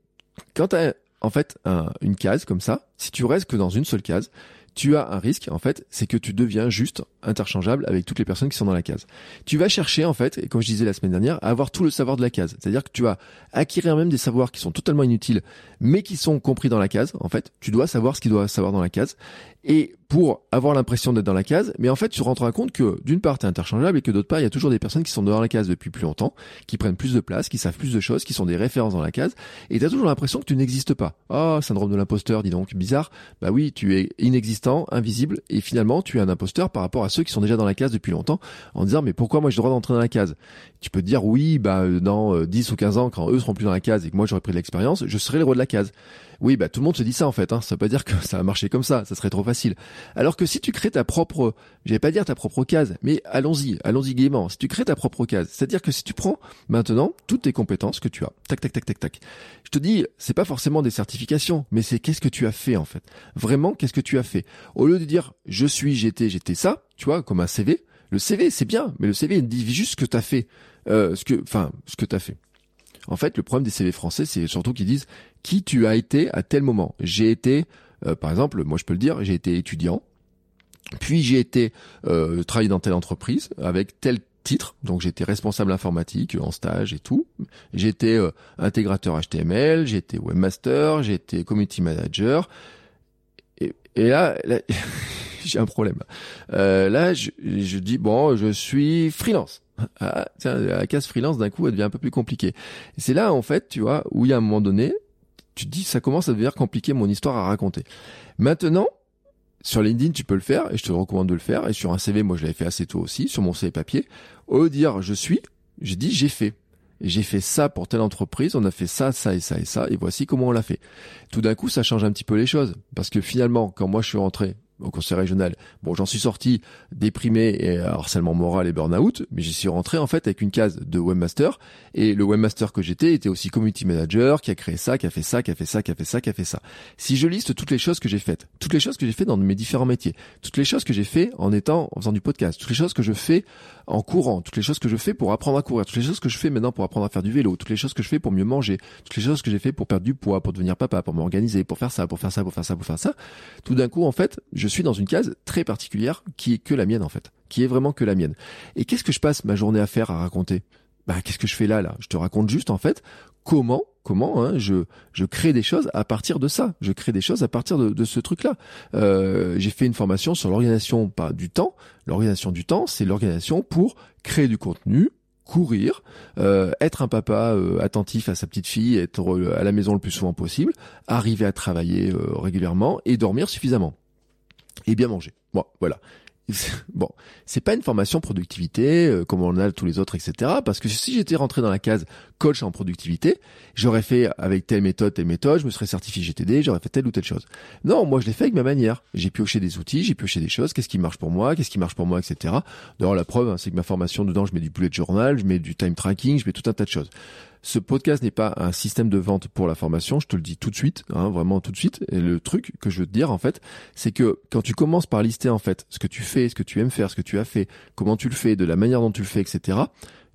quand t'as en fait une case comme ça, si tu restes que dans une seule case, tu as un risque, en fait, c'est que tu deviens juste interchangeable avec toutes les personnes qui sont dans la case. Tu vas chercher, en fait, comme je disais la semaine dernière, à avoir tout le savoir de la case. C'est-à-dire que tu vas acquérir même des savoirs qui sont totalement inutiles, mais qui sont compris dans la case. En fait, tu dois savoir ce qu'il doit savoir dans la case. Et pour avoir l'impression d'être dans la case, mais en fait, tu rends compte que d'une part, tu es interchangeable et que d'autre part, il y a toujours des personnes qui sont dans la case depuis plus longtemps, qui prennent plus de place, qui savent plus de choses, qui sont des références dans la case, et tu as toujours l'impression que tu n'existes pas. Oh, syndrome de l'imposteur, dis donc, bizarre. Bah oui, tu es inexistant, invisible, et finalement, tu es un imposteur par rapport à ceux qui sont déjà dans la case depuis longtemps, en disant, mais pourquoi moi j'ai le droit d'entrer dans la case? Tu peux te dire, oui, bah dans 10 euh, ou 15 ans, quand eux seront plus dans la case et que moi j'aurai pris de l'expérience, je serai le roi de la case. Oui, bah tout le monde se dit ça en fait. Hein. Ça veut pas dire que ça va marcher comme ça. Ça serait trop facile. Alors que si tu crées ta propre, j'allais pas dire ta propre case, mais allons-y, allons-y gaiement. Si tu crées ta propre case, c'est-à-dire que si tu prends maintenant toutes tes compétences que tu as, tac tac tac tac tac. Je te dis, c'est pas forcément des certifications, mais c'est qu'est-ce que tu as fait en fait? Vraiment, qu'est-ce que tu as fait? Au lieu de dire je suis, j'étais, j'étais ça, tu vois, comme un CV. Le CV, c'est bien, mais le CV dit juste ce que tu as fait, euh, ce que, enfin, ce que tu as fait. En fait, le problème des CV français, c'est surtout qu'ils disent qui tu as été à tel moment? J'ai été, euh, par exemple, moi je peux le dire, j'ai été étudiant, puis j'ai été euh, travailler dans telle entreprise avec tel titre, donc j'étais responsable informatique en stage et tout. J'étais euh, intégrateur HTML, j'étais webmaster, j'étais community manager. Et, et là, là [laughs] j'ai un problème. Euh, là, je, je dis bon, je suis freelance. Ah, tiens, la case freelance d'un coup, elle devient un peu plus compliquée. C'est là, en fait, tu vois, où il y a un moment donné, tu dis, ça commence à devenir compliqué mon histoire à raconter. Maintenant, sur LinkedIn, tu peux le faire, et je te recommande de le faire. Et sur un CV, moi, je l'avais fait assez tôt aussi, sur mon CV papier. Au dire je suis, j'ai dit j'ai fait. J'ai fait ça pour telle entreprise, on a fait ça, ça et ça et ça, et voici comment on l'a fait. Tout d'un coup, ça change un petit peu les choses. Parce que finalement, quand moi je suis rentré au conseil régional. Bon, j'en suis sorti déprimé et harcèlement moral et burn-out, mais j'y suis rentré en fait avec une case de webmaster. Et le webmaster que j'étais était aussi community manager, qui a créé ça, qui a fait ça, qui a fait ça, qui a fait ça, qui a fait ça. Si je liste toutes les choses que j'ai faites, toutes les choses que j'ai fait dans mes différents métiers, toutes les choses que j'ai fait en étant, en faisant du podcast, toutes les choses que je fais en courant, toutes les choses que je fais pour apprendre à courir, toutes les choses que je fais maintenant pour apprendre à faire du vélo, toutes les choses que je fais pour mieux manger, toutes les choses que j'ai fait pour perdre du poids, pour devenir papa, pour m'organiser, pour faire ça, pour faire ça, pour faire ça, pour faire ça. Tout d'un coup, en fait, je suis dans une case très particulière qui est que la mienne, en fait, qui est vraiment que la mienne. Et qu'est-ce que je passe ma journée à faire, à raconter? Bah, qu'est-ce que je fais là, là? Je te raconte juste, en fait, comment comment hein, je je crée des choses à partir de ça je crée des choses à partir de, de ce truc là euh, j'ai fait une formation sur l'organisation pas du temps l'organisation du temps c'est l'organisation pour créer du contenu courir euh, être un papa euh, attentif à sa petite fille être euh, à la maison le plus souvent possible arriver à travailler euh, régulièrement et dormir suffisamment et bien manger bon voilà [laughs] bon, c'est pas une formation productivité euh, comme on a tous les autres, etc. Parce que si j'étais rentré dans la case coach en productivité, j'aurais fait avec telle méthode, telle méthode, je me serais certifié GTD, j'aurais fait telle ou telle chose. Non, moi je l'ai fait avec ma manière. J'ai pioché des outils, j'ai pioché des choses, qu'est-ce qui marche pour moi, qu'est-ce qui marche pour moi, etc. D'ailleurs, la preuve, hein, c'est que ma formation dedans, je mets du bullet journal, je mets du time tracking, je mets tout un tas de choses. Ce podcast n'est pas un système de vente pour la formation, je te le dis tout de suite, hein, vraiment tout de suite. Et le truc que je veux te dire en fait, c'est que quand tu commences par lister en fait ce que tu fais, ce que tu aimes faire, ce que tu as fait, comment tu le fais, de la manière dont tu le fais, etc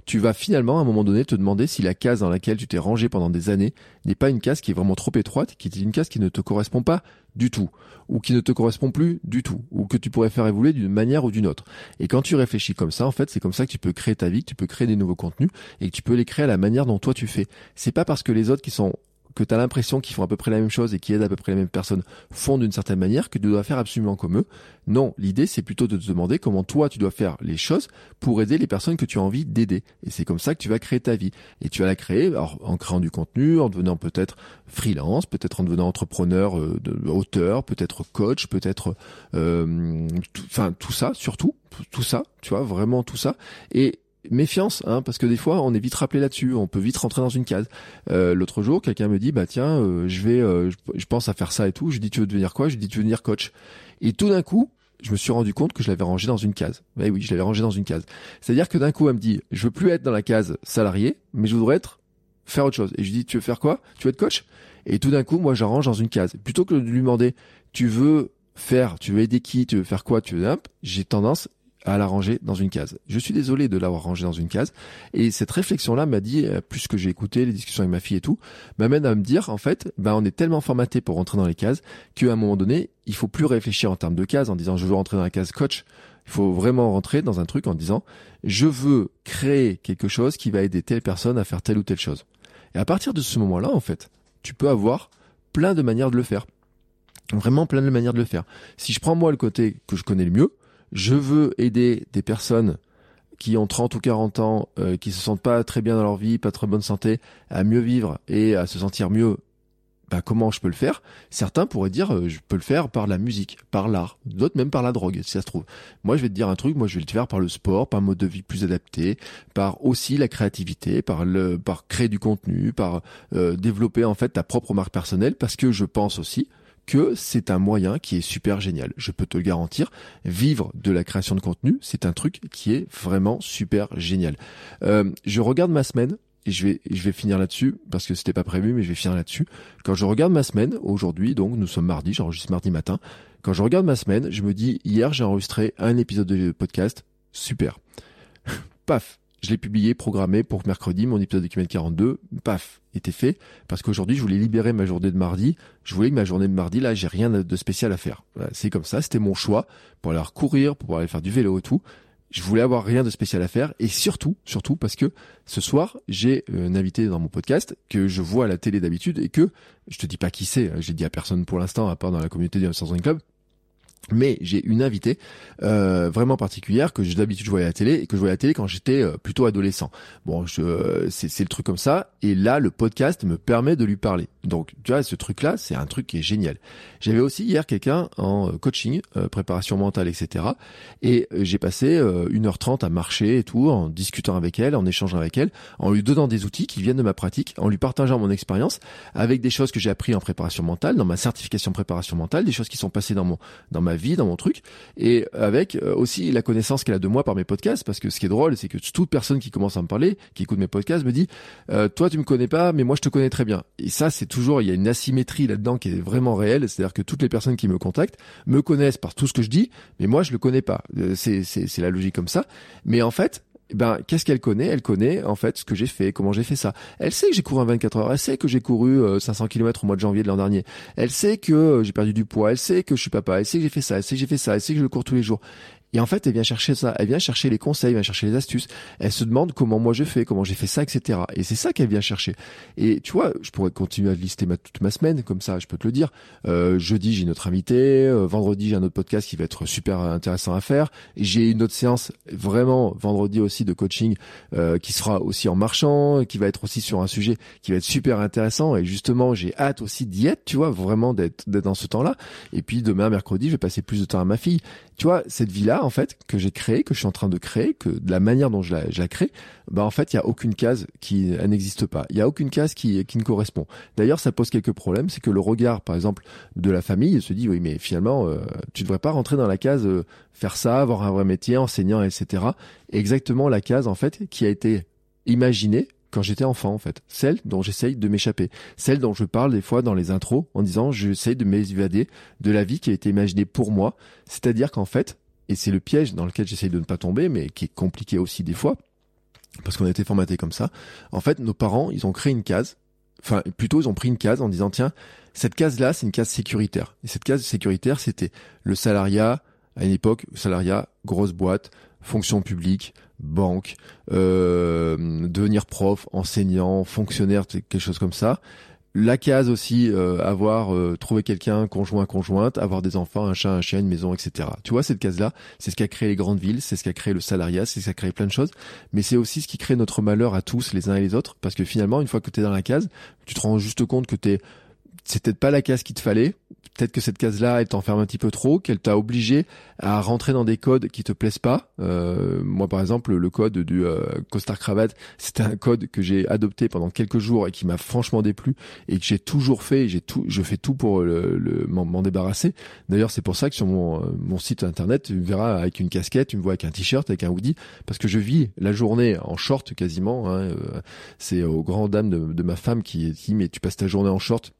tu vas finalement à un moment donné te demander si la case dans laquelle tu t'es rangé pendant des années n'est pas une case qui est vraiment trop étroite, qui est une case qui ne te correspond pas du tout, ou qui ne te correspond plus du tout, ou que tu pourrais faire évoluer d'une manière ou d'une autre. Et quand tu réfléchis comme ça, en fait, c'est comme ça que tu peux créer ta vie, que tu peux créer des nouveaux contenus, et que tu peux les créer à la manière dont toi tu fais. C'est pas parce que les autres qui sont que tu as l'impression qu'ils font à peu près la même chose et qui aident à peu près les mêmes personnes font d'une certaine manière que tu dois faire absolument comme eux. Non, l'idée c'est plutôt de te demander comment toi tu dois faire les choses pour aider les personnes que tu as envie d'aider. Et c'est comme ça que tu vas créer ta vie. Et tu vas la créer en créant du contenu, en devenant peut-être freelance, peut-être en devenant entrepreneur, euh, auteur, peut-être coach, peut-être, euh, enfin tout ça surtout, tout ça, tu vois, vraiment tout ça. Et méfiance, hein, parce que des fois on est vite rappelé là-dessus, on peut vite rentrer dans une case. Euh, L'autre jour, quelqu'un me dit bah tiens, euh, je vais, euh, je pense à faire ça et tout. Je dis tu veux devenir quoi? Je dis tu veux devenir coach. Et tout d'un coup, je me suis rendu compte que je l'avais rangé dans une case. Eh oui, je l'avais rangé dans une case. C'est-à-dire que d'un coup, elle me dit je veux plus être dans la case salarié, mais je voudrais être faire autre chose. Et je dis tu veux faire quoi? Tu veux être coach? Et tout d'un coup, moi, j'arrange dans une case. Plutôt que de lui demander tu veux faire, tu veux aider qui, tu veux faire quoi, tu veux j'ai tendance à la ranger dans une case. Je suis désolé de l'avoir rangé dans une case. Et cette réflexion-là m'a dit, euh, plus que j'ai écouté les discussions avec ma fille et tout, m'amène à me dire, en fait, ben, on est tellement formaté pour rentrer dans les cases qu'à un moment donné, il faut plus réfléchir en termes de cases en disant je veux rentrer dans la case coach. Il faut vraiment rentrer dans un truc en disant je veux créer quelque chose qui va aider telle personne à faire telle ou telle chose. Et à partir de ce moment-là, en fait, tu peux avoir plein de manières de le faire. Vraiment plein de manières de le faire. Si je prends moi le côté que je connais le mieux, je veux aider des personnes qui ont 30 ou 40 ans, euh, qui se sentent pas très bien dans leur vie, pas très bonne santé, à mieux vivre et à se sentir mieux, bah, comment je peux le faire? Certains pourraient dire euh, je peux le faire par la musique, par l'art, d'autres même par la drogue, si ça se trouve. Moi, je vais te dire un truc, moi je vais le faire par le sport, par un mode de vie plus adapté, par aussi la créativité, par le par créer du contenu, par euh, développer en fait ta propre marque personnelle parce que je pense aussi que c'est un moyen qui est super génial. Je peux te le garantir. Vivre de la création de contenu, c'est un truc qui est vraiment super génial. Euh, je regarde ma semaine et je vais, je vais finir là-dessus parce que c'était pas prévu, mais je vais finir là-dessus. Quand je regarde ma semaine aujourd'hui, donc nous sommes mardi, j'enregistre mardi matin. Quand je regarde ma semaine, je me dis hier j'ai enregistré un épisode de podcast, super. [laughs] Paf, je l'ai publié, programmé pour mercredi, mon épisode de kilomètre 42, paf, était fait, parce qu'aujourd'hui, je voulais libérer ma journée de mardi. Je voulais que ma journée de mardi, là, j'ai rien de spécial à faire. c'est comme ça, c'était mon choix, pour aller courir, pour aller faire du vélo et tout. Je voulais avoir rien de spécial à faire, et surtout, surtout, parce que ce soir, j'ai un invité dans mon podcast que je vois à la télé d'habitude, et que, je te dis pas qui c'est, hein, j'ai dit à personne pour l'instant, à part dans la communauté du Running Club, mais j'ai une invitée euh, vraiment particulière que d'habitude je voyais à la télé et que je voyais à la télé quand j'étais euh, plutôt adolescent. Bon, je, c'est, le truc comme ça. Et là, le podcast me permet de lui parler. Donc, tu vois, ce truc-là, c'est un truc qui est génial. J'avais aussi hier quelqu'un en euh, coaching, euh, préparation mentale, etc. Et j'ai passé 1h30 à marcher et tout, en discutant avec elle, en échangeant avec elle, en lui donnant des outils qui viennent de ma pratique, en lui partageant mon expérience avec des choses que j'ai appris en préparation mentale, dans ma certification préparation mentale, des choses qui sont passées dans mon dans ma vie, dans mon truc, et avec euh, aussi la connaissance qu'elle a de moi par mes podcasts, parce que ce qui est drôle, c'est que toute personne qui commence à me parler, qui écoute mes podcasts, me dit, euh, toi tu me connais pas, mais moi je te connais très bien. Et ça, c'est toujours, il y a une asymétrie là-dedans qui est vraiment réelle, c'est-à-dire que toutes les personnes qui me contactent me connaissent par tout ce que je dis, mais moi je le connais pas. Euh, c'est la logique comme ça. Mais en fait, ben, qu'est-ce qu'elle connaît? Elle connaît en fait ce que j'ai fait, comment j'ai fait ça. Elle sait que j'ai couru un 24 heures, elle sait que j'ai couru 500 euh, km au mois de janvier de l'an dernier. Elle sait que euh, j'ai perdu du poids, elle sait que je suis papa, elle sait que j'ai fait ça, elle sait que j'ai fait ça, elle sait que je cours tous les jours. Et en fait, elle vient chercher ça, elle vient chercher les conseils, elle vient chercher les astuces, elle se demande comment moi je fais, comment j'ai fait ça, etc. Et c'est ça qu'elle vient chercher. Et tu vois, je pourrais continuer à lister ma, toute ma semaine, comme ça, je peux te le dire. Euh, jeudi, j'ai notre invité, euh, vendredi, j'ai un autre podcast qui va être super intéressant à faire. J'ai une autre séance, vraiment, vendredi aussi, de coaching, euh, qui sera aussi en marchant, qui va être aussi sur un sujet qui va être super intéressant. Et justement, j'ai hâte aussi d'y être, tu vois, vraiment d'être dans ce temps-là. Et puis demain, mercredi, je vais passer plus de temps à ma fille. Tu vois, cette vie-là, que j'ai créée, que je suis en train de créer, que de la manière dont je la, crée, bah en fait, il y a aucune case qui n'existe pas. Il y a aucune case qui, qui ne correspond. D'ailleurs, ça pose quelques problèmes. C'est que le regard, par exemple, de la famille se dit, oui, mais finalement, euh, tu devrais pas rentrer dans la case euh, faire ça, avoir un vrai métier, enseignant, etc. Exactement la case, en fait, qui a été imaginée quand j'étais enfant en fait, celle dont j'essaye de m'échapper, celle dont je parle des fois dans les intros en disant j'essaye de m'évader de la vie qui a été imaginée pour moi, c'est-à-dire qu'en fait, et c'est le piège dans lequel j'essaye de ne pas tomber, mais qui est compliqué aussi des fois, parce qu'on a été formaté comme ça, en fait nos parents ils ont créé une case, enfin plutôt ils ont pris une case en disant tiens, cette case-là c'est une case sécuritaire, et cette case sécuritaire c'était le salariat, à une époque, salariat, grosse boîte, fonction publique, banque, euh, devenir prof, enseignant, fonctionnaire, quelque chose comme ça. La case aussi, euh, avoir euh, trouvé quelqu'un, conjoint, conjointe, avoir des enfants, un chat, un chien, une maison, etc. Tu vois, cette case-là, c'est ce qui a créé les grandes villes, c'est ce qui a créé le salariat, c'est ce qui a créé plein de choses, mais c'est aussi ce qui crée notre malheur à tous, les uns et les autres, parce que finalement, une fois que tu es dans la case, tu te rends juste compte que t'es c'est peut-être pas la case qu'il te fallait, peut-être que cette case-là, elle t'enferme un petit peu trop, qu'elle t'a obligé à rentrer dans des codes qui te plaisent pas. Euh, moi, par exemple, le code du euh, costard cravate, c'était un code que j'ai adopté pendant quelques jours et qui m'a franchement déplu et que j'ai toujours fait. J'ai tout, je fais tout pour le, m'en débarrasser. D'ailleurs, c'est pour ça que sur mon, euh, mon site internet, tu me verras avec une casquette, tu me vois avec un t-shirt, avec un hoodie, parce que je vis la journée en short quasiment. Hein, euh, c'est aux grandes dames de, de ma femme qui dit mais tu passes ta journée en short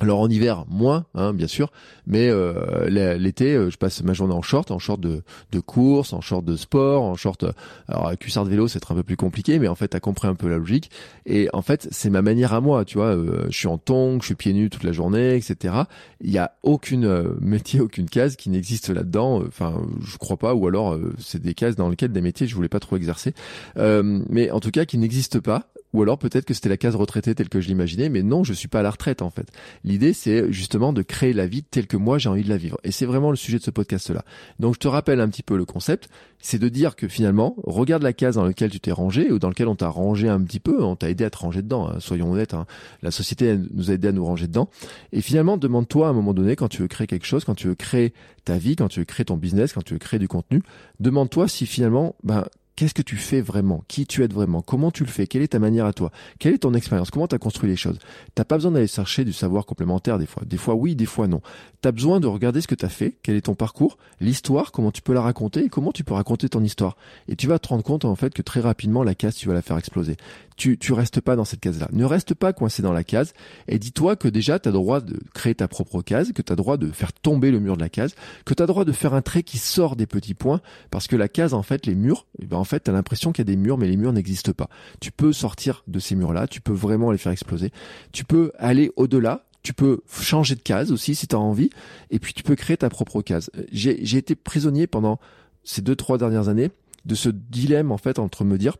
alors en hiver moins, hein, bien sûr, mais euh, l'été, euh, je passe ma journée en short, en short de, course, en short de sport, en short. Euh, alors à cuissard de vélo, c'est un peu plus compliqué, mais en fait, t'as compris un peu la logique. Et en fait, c'est ma manière à moi, tu vois. je suis en tongs, je suis pieds nus toute la journée, etc. Il y a aucune [laughs] métier, aucune case qui n'existe là-dedans. Enfin, je crois pas, ou alors c'est des cases dans lesquelles des métiers je voulais pas trop exercer, mais en tout cas qui n'existent pas ou alors peut-être que c'était la case retraité telle que je l'imaginais, mais non, je suis pas à la retraite en fait. L'idée c'est justement de créer la vie telle que moi j'ai envie de la vivre. Et c'est vraiment le sujet de ce podcast-là. Donc je te rappelle un petit peu le concept, c'est de dire que finalement, regarde la case dans laquelle tu t'es rangé ou dans laquelle on t'a rangé un petit peu, on t'a aidé à te ranger dedans, hein. soyons honnêtes, hein. la société nous a aidé à nous ranger dedans. Et finalement, demande-toi à un moment donné, quand tu veux créer quelque chose, quand tu veux créer ta vie, quand tu veux créer ton business, quand tu veux créer du contenu, demande-toi si finalement, ben, Qu'est-ce que tu fais vraiment? Qui tu es vraiment? Comment tu le fais? Quelle est ta manière à toi? Quelle est ton expérience? Comment tu as construit les choses? T'as pas besoin d'aller chercher du savoir complémentaire des fois. Des fois oui, des fois non. Tu as besoin de regarder ce que tu as fait, quel est ton parcours, l'histoire, comment tu peux la raconter et comment tu peux raconter ton histoire. Et tu vas te rendre compte en fait que très rapidement la case tu vas la faire exploser. Tu tu restes pas dans cette case-là. Ne reste pas coincé dans la case et dis-toi que déjà tu as droit de créer ta propre case, que tu as droit de faire tomber le mur de la case, que tu as droit de faire un trait qui sort des petits points parce que la case en fait les murs, eh ben, en fait, tu as l'impression qu'il y a des murs, mais les murs n'existent pas. Tu peux sortir de ces murs-là, tu peux vraiment les faire exploser. Tu peux aller au-delà, tu peux changer de case aussi si tu as envie, et puis tu peux créer ta propre case. J'ai été prisonnier pendant ces deux, trois dernières années de ce dilemme, en fait, entre me dire,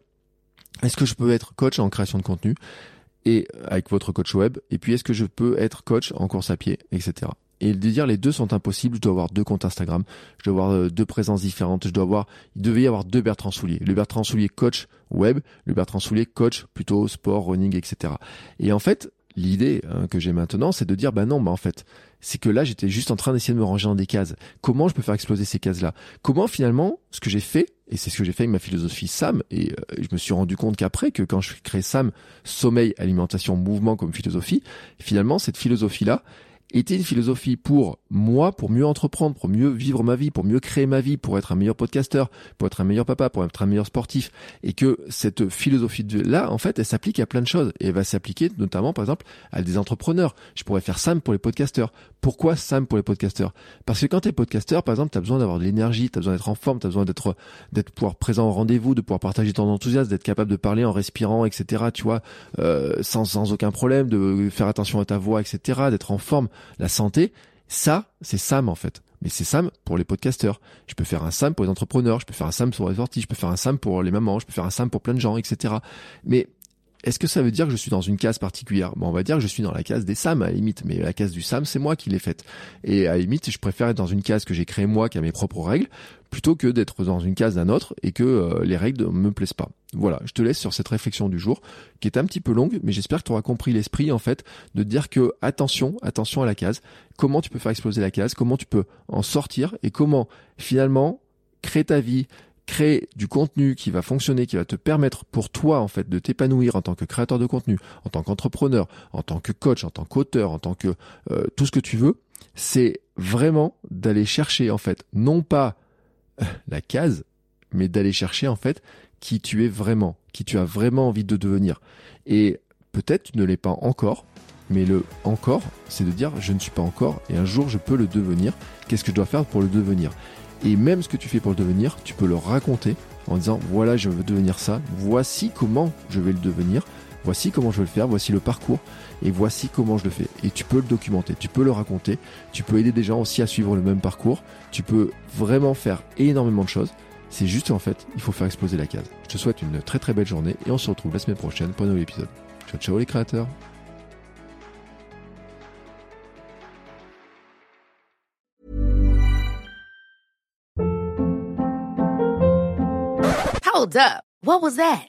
est-ce que je peux être coach en création de contenu et avec votre coach web, et puis est-ce que je peux être coach en course à pied, etc et de dire les deux sont impossibles, je dois avoir deux comptes Instagram, je dois avoir euh, deux présences différentes, je dois avoir, il devait y avoir deux Bertrand Soulier. Le Bertrand Soulier coach web, le Bertrand Soulier coach plutôt sport, running, etc. Et en fait, l'idée hein, que j'ai maintenant, c'est de dire, bah non, bah en fait, c'est que là, j'étais juste en train d'essayer de me ranger dans des cases. Comment je peux faire exploser ces cases-là? Comment finalement, ce que j'ai fait, et c'est ce que j'ai fait avec ma philosophie SAM, et euh, je me suis rendu compte qu'après, que quand je crée SAM, sommeil, alimentation, mouvement comme philosophie, finalement, cette philosophie-là, était une philosophie pour moi, pour mieux entreprendre, pour mieux vivre ma vie, pour mieux créer ma vie, pour être un meilleur podcasteur, pour être un meilleur papa, pour être un meilleur sportif. Et que cette philosophie là, en fait, elle s'applique à plein de choses. Et elle va s'appliquer notamment, par exemple, à des entrepreneurs. Je pourrais faire Sam pour les podcasteurs. Pourquoi Sam pour les podcasteurs? Parce que quand tu es podcasteur, par exemple, tu as besoin d'avoir de l'énergie, tu as besoin d'être en forme, tu as besoin d'être d'être pouvoir présent au rendez-vous, de pouvoir partager ton enthousiasme, d'être capable de parler en respirant, etc. Tu vois, euh, sans, sans aucun problème, de faire attention à ta voix, etc. D'être en forme la santé, ça, c'est Sam en fait. Mais c'est Sam pour les podcasteurs. Je peux faire un Sam pour les entrepreneurs, je peux faire un Sam pour les sportifs, je peux faire un Sam pour les mamans, je peux faire un Sam pour plein de gens, etc. Mais est-ce que ça veut dire que je suis dans une case particulière? Bon, On va dire que je suis dans la case des Sam à la limite, mais la case du Sam, c'est moi qui l'ai faite. Et à la limite, je préfère être dans une case que j'ai créée moi, qui a mes propres règles, plutôt que d'être dans une case d'un autre et que euh, les règles ne me plaisent pas. Voilà, je te laisse sur cette réflexion du jour, qui est un petit peu longue, mais j'espère que tu auras compris l'esprit en fait de dire que attention, attention à la case, comment tu peux faire exploser la case, comment tu peux en sortir? Et comment finalement crée ta vie, crée du contenu qui va fonctionner, qui va te permettre pour toi en fait de t'épanouir en tant que créateur de contenu, en tant qu'entrepreneur, en tant que coach, en tant qu'auteur, en tant que euh, tout ce que tu veux, c'est vraiment d'aller chercher en fait non pas [laughs] la case, mais d'aller chercher en fait qui tu es vraiment, qui tu as vraiment envie de devenir. Et peut-être tu ne l'es pas encore, mais le encore, c'est de dire je ne suis pas encore et un jour je peux le devenir. Qu'est-ce que je dois faire pour le devenir? Et même ce que tu fais pour le devenir, tu peux le raconter en disant voilà je veux devenir ça, voici comment je vais le devenir, voici comment je vais le faire, voici le parcours et voici comment je le fais. Et tu peux le documenter, tu peux le raconter, tu peux aider des gens aussi à suivre le même parcours, tu peux vraiment faire énormément de choses. C'est juste en fait, il faut faire exploser la case. Je te souhaite une très très belle journée et on se retrouve la semaine prochaine pour un nouvel épisode. Ciao ciao les créateurs Hold up. What was that?